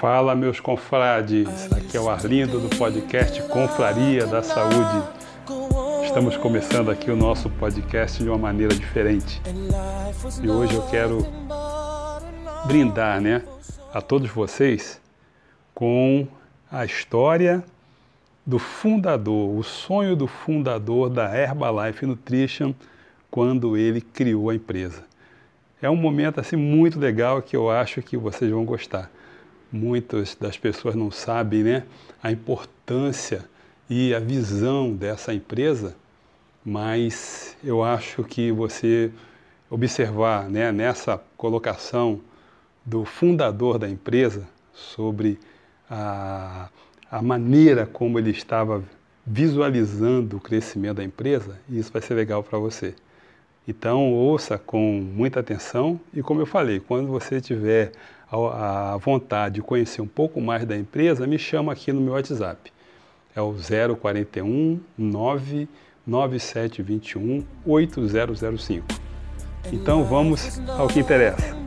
Fala, meus confrades. Aqui é o Arlindo do podcast Confraria da Saúde. Estamos começando aqui o nosso podcast de uma maneira diferente. E hoje eu quero brindar, né, a todos vocês com a história do fundador, o sonho do fundador da Herbalife Nutrition quando ele criou a empresa. É um momento assim muito legal que eu acho que vocês vão gostar. Muitas das pessoas não sabem, né, a importância e a visão dessa empresa, mas eu acho que você observar, né, nessa colocação do fundador da empresa sobre a a maneira como ele estava visualizando o crescimento da empresa, isso vai ser legal para você. Então, ouça com muita atenção e, como eu falei, quando você tiver a vontade de conhecer um pouco mais da empresa, me chama aqui no meu WhatsApp. É o 041 99721 8005. Então, vamos ao que interessa.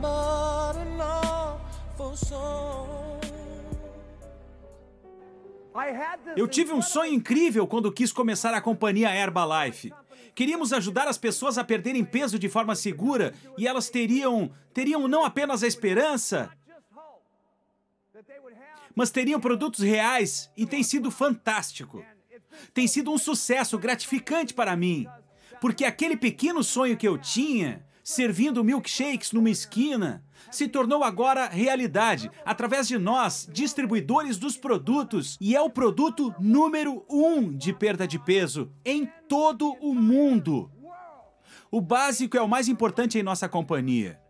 Eu tive um sonho incrível quando quis começar a companhia Herbalife. Queríamos ajudar as pessoas a perderem peso de forma segura e elas teriam teriam não apenas a esperança, mas teriam produtos reais e tem sido fantástico. Tem sido um sucesso gratificante para mim, porque aquele pequeno sonho que eu tinha, servindo milkshakes numa esquina, se tornou agora realidade através de nós, distribuidores dos produtos, e é o produto número um de perda de peso em todo o mundo. O básico é o mais importante em nossa companhia.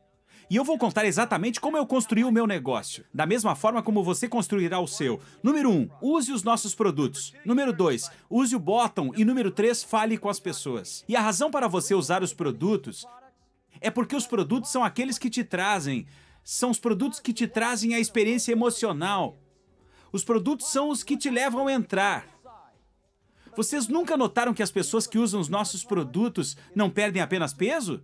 E eu vou contar exatamente como eu construí o meu negócio, da mesma forma como você construirá o seu. Número 1, um, use os nossos produtos. Número 2, use o bottom. E número 3, fale com as pessoas. E a razão para você usar os produtos é porque os produtos são aqueles que te trazem, são os produtos que te trazem a experiência emocional. Os produtos são os que te levam a entrar. Vocês nunca notaram que as pessoas que usam os nossos produtos não perdem apenas peso?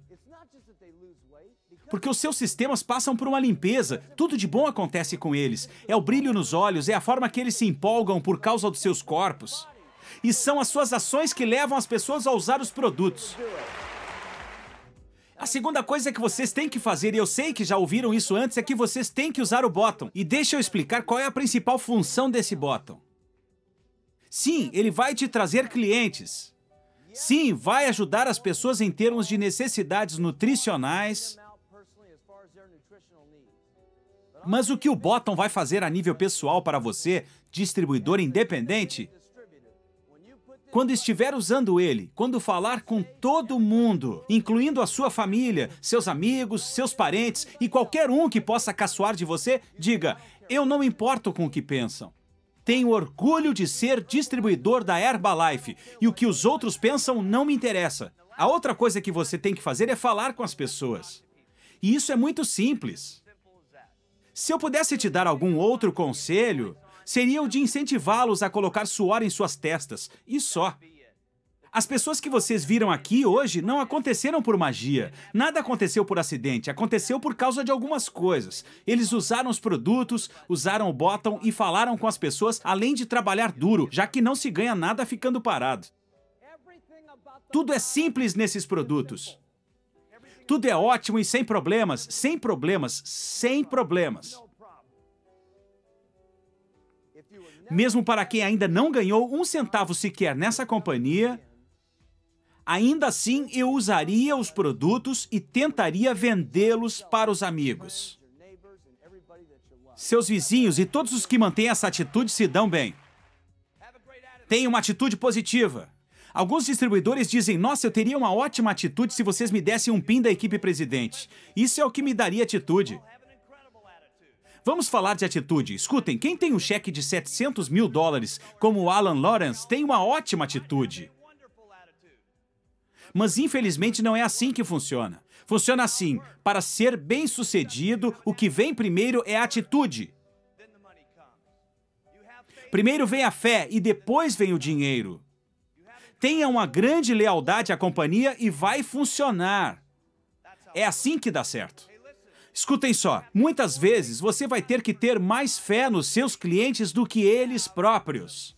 Porque os seus sistemas passam por uma limpeza, tudo de bom acontece com eles. É o brilho nos olhos, é a forma que eles se empolgam por causa dos seus corpos. E são as suas ações que levam as pessoas a usar os produtos. A segunda coisa que vocês têm que fazer, e eu sei que já ouviram isso antes, é que vocês têm que usar o bottom. E deixa eu explicar qual é a principal função desse bottom. Sim, ele vai te trazer clientes. Sim, vai ajudar as pessoas em termos de necessidades nutricionais. Mas o que o bottom vai fazer a nível pessoal para você, distribuidor independente, quando estiver usando ele, quando falar com todo mundo, incluindo a sua família, seus amigos, seus parentes e qualquer um que possa caçoar de você, diga: Eu não importo com o que pensam. Tenho orgulho de ser distribuidor da Herbalife e o que os outros pensam não me interessa. A outra coisa que você tem que fazer é falar com as pessoas. E isso é muito simples. Se eu pudesse te dar algum outro conselho, seria o de incentivá-los a colocar suor em suas testas, e só. As pessoas que vocês viram aqui hoje não aconteceram por magia. Nada aconteceu por acidente, aconteceu por causa de algumas coisas. Eles usaram os produtos, usaram o bottom e falaram com as pessoas, além de trabalhar duro, já que não se ganha nada ficando parado. Tudo é simples nesses produtos. Tudo é ótimo e sem problemas, sem problemas, sem problemas. mesmo para quem ainda não ganhou um centavo sequer nessa companhia, ainda assim eu usaria os produtos e tentaria vendê-los para os amigos. Seus vizinhos e todos os que mantêm essa atitude se dão bem. Tenha uma atitude positiva. Alguns distribuidores dizem: Nossa, eu teria uma ótima atitude se vocês me dessem um PIN da equipe presidente. Isso é o que me daria atitude. Vamos falar de atitude. Escutem, quem tem um cheque de 700 mil dólares, como o Alan Lawrence, tem uma ótima atitude. Mas infelizmente não é assim que funciona. Funciona assim: para ser bem sucedido, o que vem primeiro é a atitude. Primeiro vem a fé e depois vem o dinheiro. Tenha uma grande lealdade à companhia e vai funcionar. É assim que dá certo. Escutem só, muitas vezes você vai ter que ter mais fé nos seus clientes do que eles próprios.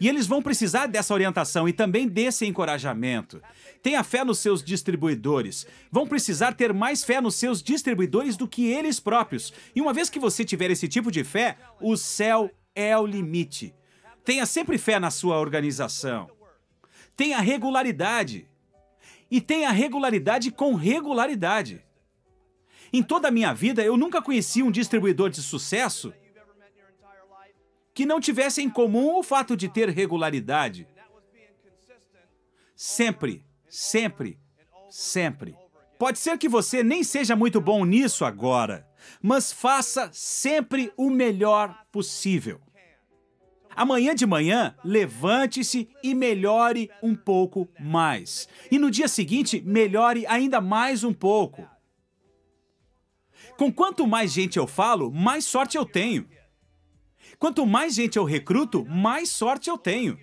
E eles vão precisar dessa orientação e também desse encorajamento. Tenha fé nos seus distribuidores. Vão precisar ter mais fé nos seus distribuidores do que eles próprios. E uma vez que você tiver esse tipo de fé, o céu é o limite. Tenha sempre fé na sua organização. Tenha regularidade. E tenha regularidade com regularidade. Em toda a minha vida, eu nunca conheci um distribuidor de sucesso que não tivesse em comum o fato de ter regularidade. Sempre, sempre, sempre. Pode ser que você nem seja muito bom nisso agora, mas faça sempre o melhor possível. Amanhã de manhã, levante-se e melhore um pouco mais. E no dia seguinte, melhore ainda mais um pouco. Com quanto mais gente eu falo, mais sorte eu tenho. Quanto mais gente eu recruto, mais sorte eu tenho.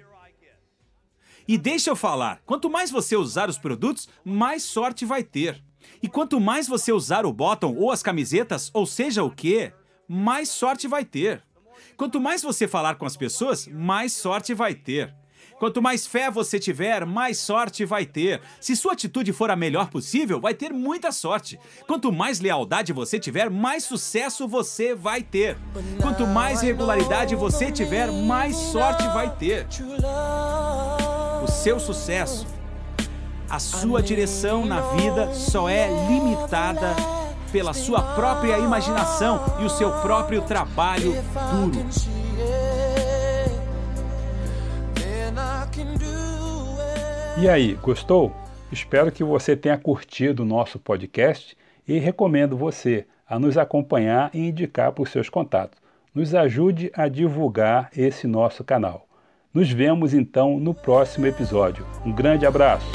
E deixa eu falar, quanto mais você usar os produtos, mais sorte vai ter. E quanto mais você usar o bottom ou as camisetas, ou seja o que, mais sorte vai ter. Quanto mais você falar com as pessoas, mais sorte vai ter. Quanto mais fé você tiver, mais sorte vai ter. Se sua atitude for a melhor possível, vai ter muita sorte. Quanto mais lealdade você tiver, mais sucesso você vai ter. Quanto mais regularidade você tiver, mais sorte vai ter. O seu sucesso, a sua direção na vida só é limitada pela sua própria imaginação e o seu próprio trabalho duro. E aí, gostou? Espero que você tenha curtido o nosso podcast e recomendo você a nos acompanhar e indicar para os seus contatos. Nos ajude a divulgar esse nosso canal. Nos vemos então no próximo episódio. Um grande abraço.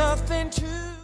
nothing